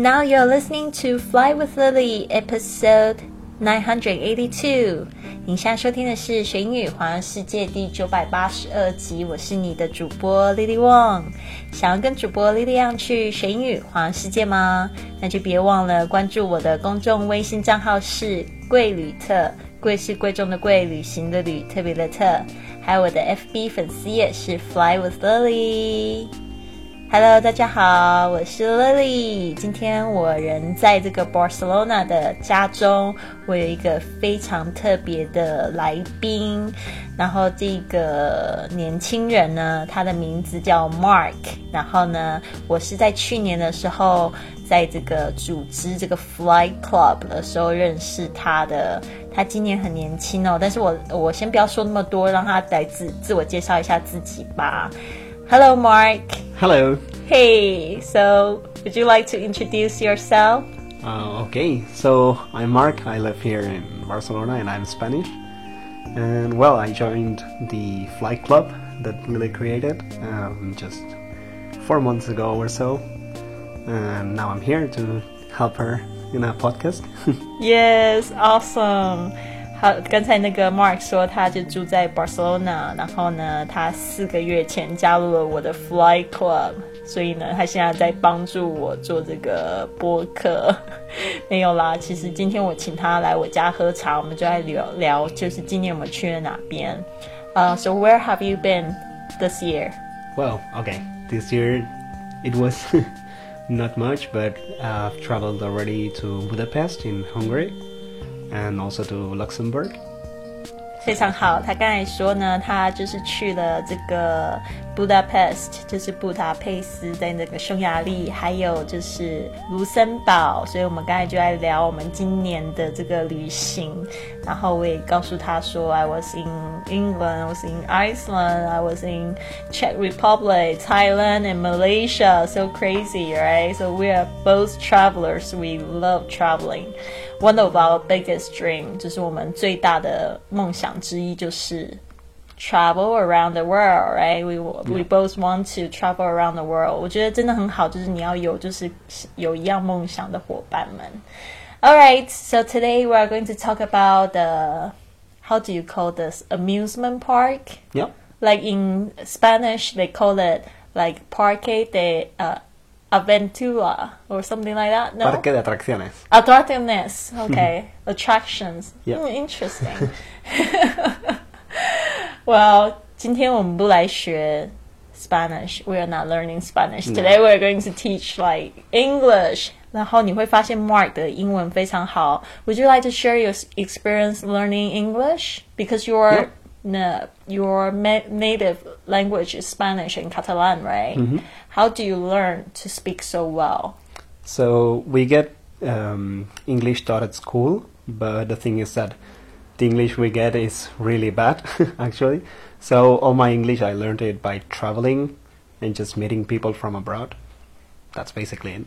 Now you're listening to Fly with Lily, episode nine hundred eighty-two。你现在收听的是《学英语环游世界》第九百八十二集。我是你的主播 Lily Wong。想要跟主播 Lily 一样去学英语环游世界吗？那就别忘了关注我的公众微信账号是贵旅特，贵是贵重的贵，旅行的旅，特别的特。还有我的 FB 粉丝也是 Fly with Lily。Hello，大家好，我是 Lily。今天我人在这个 Barcelona 的家中，我有一个非常特别的来宾。然后这个年轻人呢，他的名字叫 Mark。然后呢，我是在去年的时候，在这个组织这个 Fly Club 的时候认识他的。他今年很年轻哦，但是我我先不要说那么多，让他来自自我介绍一下自己吧。Hello, Mark. Hello. Hey, so would you like to introduce yourself? Uh, okay, so I'm Mark. I live here in Barcelona and I'm Spanish. And well, I joined the Flight Club that Lily created um, just four months ago or so. And now I'm here to help her in a podcast. yes, awesome. 好，刚才那个 Mark 说，他就住在 Barcelona，然后呢，他四个月前加入了我的 Fly Club，所以呢，他现在在帮助我做这个播客。没有啦，其实今天我请他来我家喝茶，我们就来聊聊，就是今年我们去了哪边。呃、uh,，So where have you been this year? Well, okay, this year it was not much, but I've traveled already to Budapest in Hungary. And also to Luxembourg. 非常好，他刚才说呢，他就是去了这个 Budapest，就是布达佩斯，在那个匈牙利，还有就是卢森堡，所以我们刚才就在聊我们今年的这个旅行。然后我也告诉他说，I was in England, I was in Iceland, I was in Czech Republic, Thailand, and Malaysia. So crazy, right? So we are both travelers. We love traveling. One of our biggest dream 就是我们最大的梦想之一就是 travel around the world, right? We we both want to travel around the world. 我觉得真的很好，就是你要有就是有一样梦想的伙伴们。All right, so today we are going to talk about the how do you call this amusement park? Yeah. Like in Spanish, they call it like Parque de uh, Aventura or something like that. No. Parque de atracciones. Atracciones. Okay. Attractions. Yeah. Mm, interesting. well, 今天我们不来学 Spanish. We are not learning Spanish today. No. We are going to teach like English. 然后你会发现 Mark 的英文非常好。Would you like to share your experience learning English? Because you're yeah no, your native language is Spanish and Catalan, right? Mm-hmm. How do you learn to speak so well? So we get um, English taught at school, but the thing is that the English we get is really bad, actually. So all my English I learned it by traveling and just meeting people from abroad. That's basically it.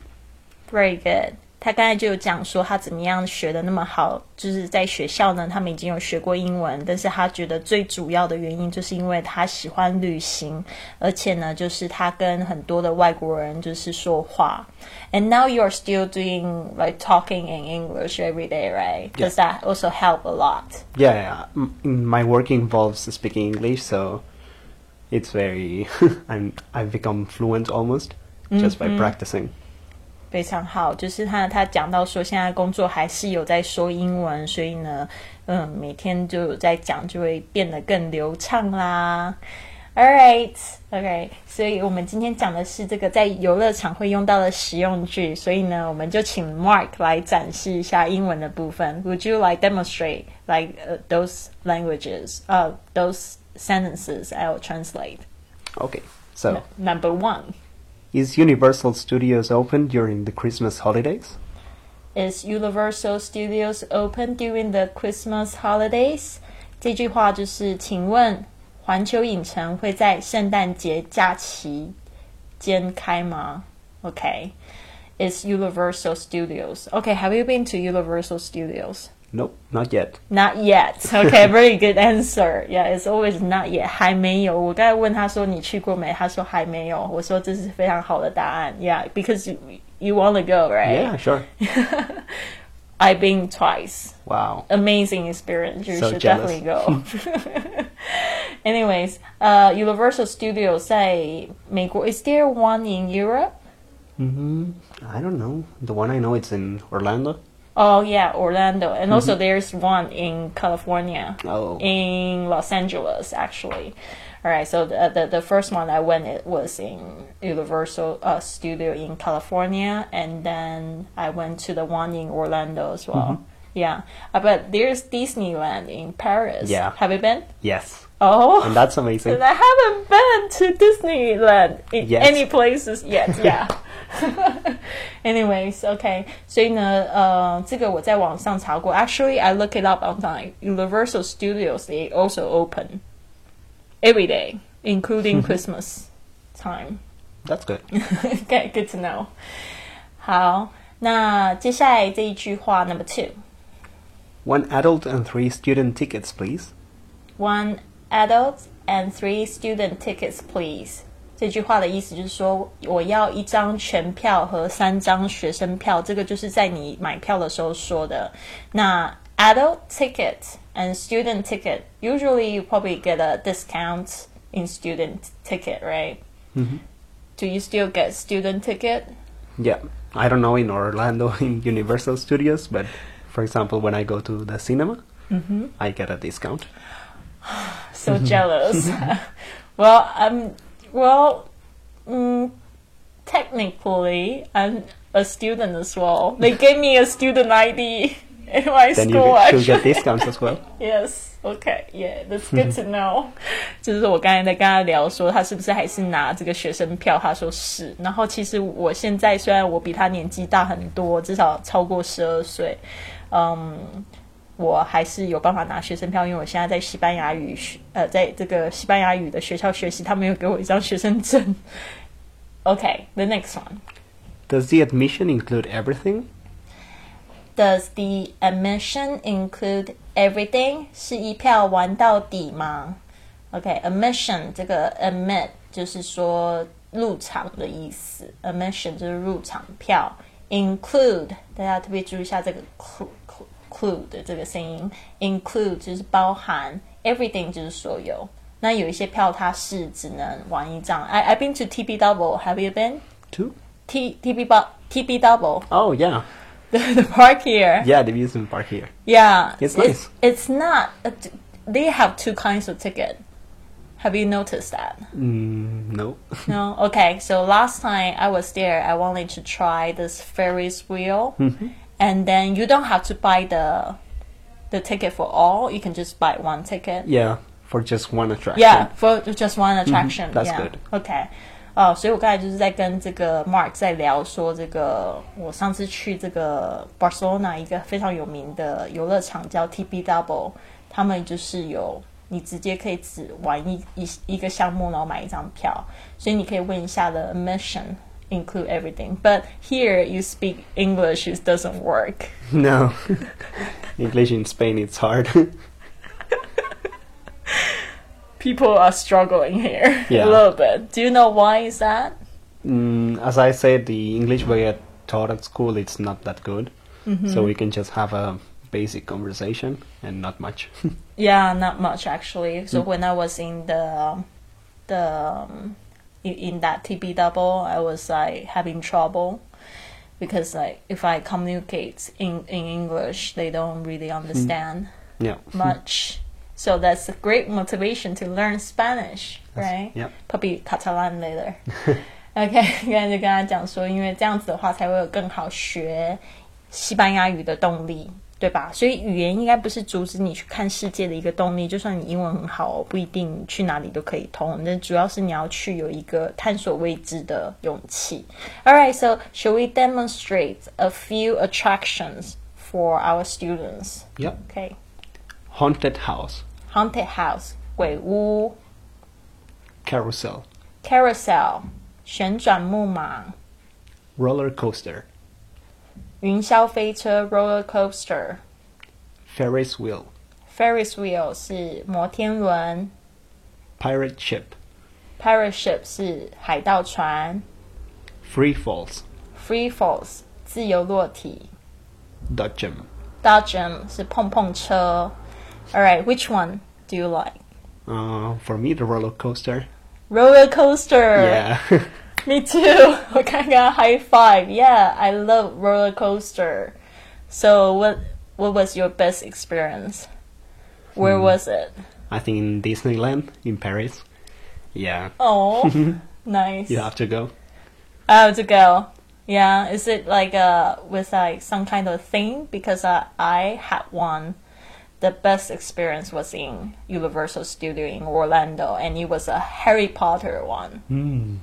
Very good. 他刚才就有讲说他怎么样学的那么好，就是在学校呢，他们已经有学过英文，但是他觉得最主要的原因就是因为他喜欢旅行，而且呢，就是他跟很多的外国人就是说话。And now you are still doing like talking in English every day, right? Does that also help a lot? Yeah, my work involves speaking English, so it's very I'm I've become fluent almost just by practicing. 非常好，就是他他讲到说，现在工作还是有在说英文，所以呢，嗯，每天就有在讲，就会变得更流畅啦。All right，OK，所以我们今天讲的是这个在游乐场会用到的实用句，所以呢，我们就请 Mark 来展示一下英文的部分。Would you like demonstrate like those languages, uh, those sentences? I'll translate. Okay, so number one. Is Universal Studios open during the Christmas holidays? Is Universal Studios open during the Christmas holidays? 这句话就是，请问环球影城会在圣诞节假期间开吗？Okay. Is Universal Studios. Okay, have you been to Universal Studios? Nope, not yet. Not yet. Okay, very good answer. Yeah, it's always not yet. 还没有。我刚才问他说你去过没？他说还没有。我说这是非常好的答案。Yeah, because you, you want to go, right? Yeah, sure. I've been twice. Wow. Amazing experience. You So should jealous. definitely go. Anyways, uh, Universal Studios 在美国 is there one in Europe? hmm I don't know. The one I know it's in Orlando. Oh yeah, Orlando, and also there's one in California, Oh. in Los Angeles actually. All right, so the the, the first one I went it was in Universal uh, Studio in California, and then I went to the one in Orlando as well. Yeah, uh, but there's Disneyland in Paris. Yeah. have you been? Yes. Oh, And that's amazing. and I haven't been to Disneyland in Yes. any places yet. Yeah. Anyways, okay. 所以呢，呃，这个我在网上查过。Actually, I look it up online. Universal Studios they also open every day, including Christmas time. That's good. okay, good to know. 好，那接下来这一句话 number two. One adult and three student tickets, please. One adult and three student tickets, please. 这句话的意思就是说，我要一张全票和三张学生票，这个就是在你买票的时候说的。那 adult ticket and student ticket usually you probably get a discount in student ticket, right? Do you still get student ticket? Yeah. I don't know in Orlando in Universal Studios, but for example, when I go to the cinema, I get a discount. so jealous. well, I'm well. Mm, technically, I'm a student as well. They gave me a student ID in my Then you school. get, you'll get actually. discounts as well. Yes. Okay. Yeah, that's good to know. 就是我刚才在跟他聊说，他是不是还是拿这个学生票？他说是。然后其实我现在虽然我比他年纪大很多，至少超过十二岁，嗯， 我还是有办法拿学生票，因为我现在在西班牙语学，呃，在这个西班牙语的学校学习，他们有给我一张学生证。Okay, the next one. Does the admission include everything? Does the admission include everything？是一票玩到底吗？OK，admission、这个 admit 就是说入场的意思，admission 就是入场票，include 大家特别注意一下这个 include 的这个声音，include 就是包含，everything 就是所有。那有一些票它是只能玩一张。I I've been to Tibidabo，Have you been to T TB Tibidabo？Oh yeah. The, the park here. Yeah, the amusement park here. Yeah, it's nice. It's, it's not. They have two kinds of ticket. Have you noticed that? Mm, no. no. Okay. So last time I was there, I wanted to try this Ferris wheel. Mm -hmm and then you don't have to buy the the ticket for all. You can just buy one ticket. Yeah, for just one attraction. Yeah, for just one mm-hmm. attraction. Mm -hmm, that's yeah. good. Okay. Oh, 哦、呃，所以我刚才就是在跟这个 Mark 在聊说，这个我上次去这个 Barcelona 一个非常有名的游乐场叫 Tibidabo，他们就是有你直接可以只玩一一一个项目，然后买一张票，所以你可以问一下的 admission。Include everything. But here you speak English, it doesn't work. No. English in Spain, it's hard. People are struggling here Yeah. a little bit. Do you know why is that? mm, as I said, the English we are taught at school, it's not that good. So we can just have a basic conversation and not much. Yeah, not much actually. So when I was in the the um, in that Tibidabo, I was like having trouble because like if I communicate in, in English, they don't really hmm. understand mm. yeah. Hmm. much. So that's a great motivation to learn Spanish, right? Yeah. Probably Catalan later. okay, OK，刚才就跟他讲说，因为这样子的话才会有更好学西班牙语的动力，对吧？所以语言应该不是阻止你去看世界的一个动力，就算你英文很好，不一定去哪里都可以通。那主要是你要去有一个探索未知的勇气。All right, so shall we demonstrate a few attractions for our students? Yep. Okay, Haunted house, haunted house 鬼屋 carousel, ，carousel 旋转木马。 roller coaster, 云霄飞车 roller coaster、 Ferris wheel, Ferris wheel 是摩天轮 pirate ship, ，pirate ship 是海盗船 free falls, ，free falls 自由落体 dodgem. ，dodgem 是碰碰车。Alright, which one do you like? Uh, for me, the roller coaster. Roller coaster. Yeah. Me too. 我刚刚 high five. Yeah, I love roller coaster. So what what was your best experience? Where was it? I think in Disneyland in Paris. Yeah, Oh, nice. you have to go. I have to go. Yeah, is it like uh with like some kind of thing? Because uh, I had one. The best experience was in Universal Studio in Orlando, and it was a Harry Potter one. Mm.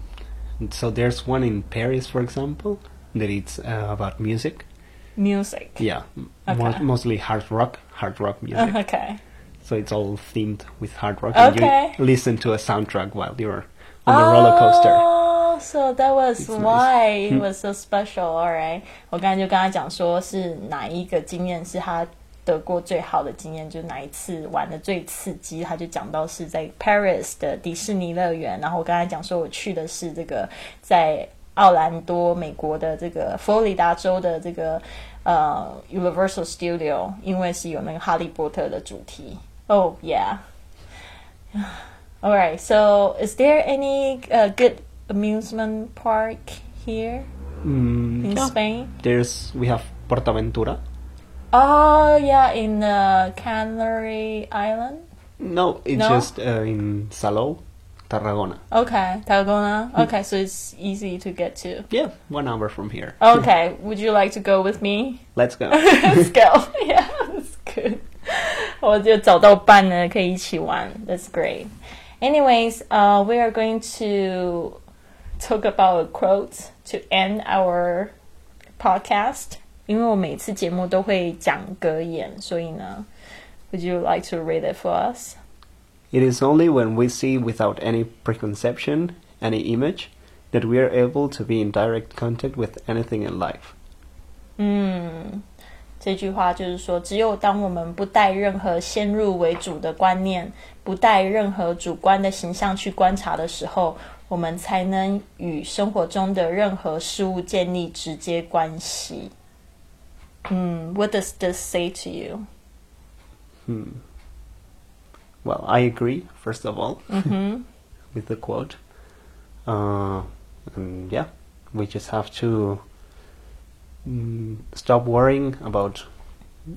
So there's one in Paris, for example, that it's uh, about music. Music. Yeah, m- mo- Okay. mostly hard rock, hard rock music. Okay. So it's all themed with hard rock, and Okay. you listen to a soundtrack while you're on the roller coaster. Oh, so that was It's nice. why it was so special. All right，我刚才就跟他讲说是哪一个经验是他 得过最好的经验，就是哪一次玩的最刺激。他就讲到是在 Paris 的迪士尼乐园，然后我跟他讲说我去的是这个在奥兰多，美国的这个佛罗里达州的这个呃 Universal Studio，因为是有那个哈利波特的主题。Oh yeah. All right. So, is there any uh, good amusement park here Mm, in yeah. Spain? There's we have Portaventura. Oh, yeah, in the Canary Island. No, it's No? just uh, in Salou, Tarragona. Okay, Tarragona. Okay, so it's easy to get to. Yeah, one hour from here. Okay, would you like to go with me? Let's go. Let's go. Yeah, that's good. 我就找到伴了，可以一起玩。That's great. Anyways, uh, we are going to talk about a quote to end our podcast. 因为我每次节目都会讲格言，所以呢，Would you like to read it for us? It is only when we see without any preconception, any image, that we are able to be in direct contact with anything in life. 嗯，这句话就是说，只有当我们不带任何先入为主的观念，不带任何主观的形象去观察的时候，我们才能与生活中的任何事物建立直接关系。 Mm, what does this say to you? Hmm. Well, I agree, first of all, mm-hmm. with the quote. Uh, and yeah, we just have to mm, stop worrying about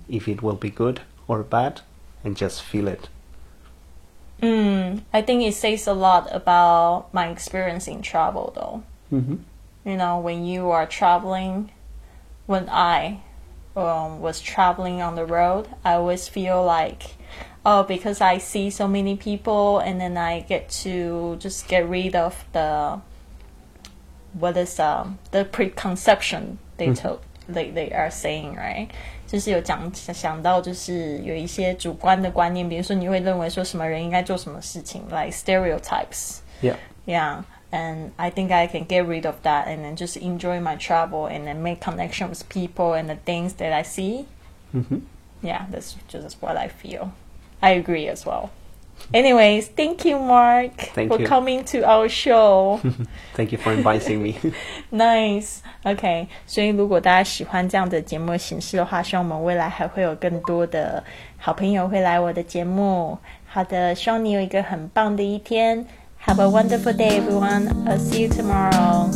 if it will be good or bad and just feel it. Mm, I think it says a lot about my experience in travel, though. Mm-hmm. You know, when you are traveling, when I um, was traveling on the road i always feel like oh because i see so many people and then i get to just get rid of the what is um, the preconception they Mm. told they, they are saying right 就是有讲想到，就是有一些主观的观念，比如说你会认为说什么人应该做什么事情，like stereotypes， Yeah. yeah, and I think I can get rid of that and then just enjoy my travel and then make connection with people and the things that I see. Mm-hmm. Yeah, that's just what I feel. I agree as well. Anyways, thank you, Mark, Thank for you. coming to our show. Thank you for inviting me. nice. OK，所以如果大家喜欢这样的节目形式的话，希望我们未来还会有更多的好朋友会来我的节目。好的，希望你有一个很棒的一天。 Have a wonderful day, everyone. I'll see you tomorrow.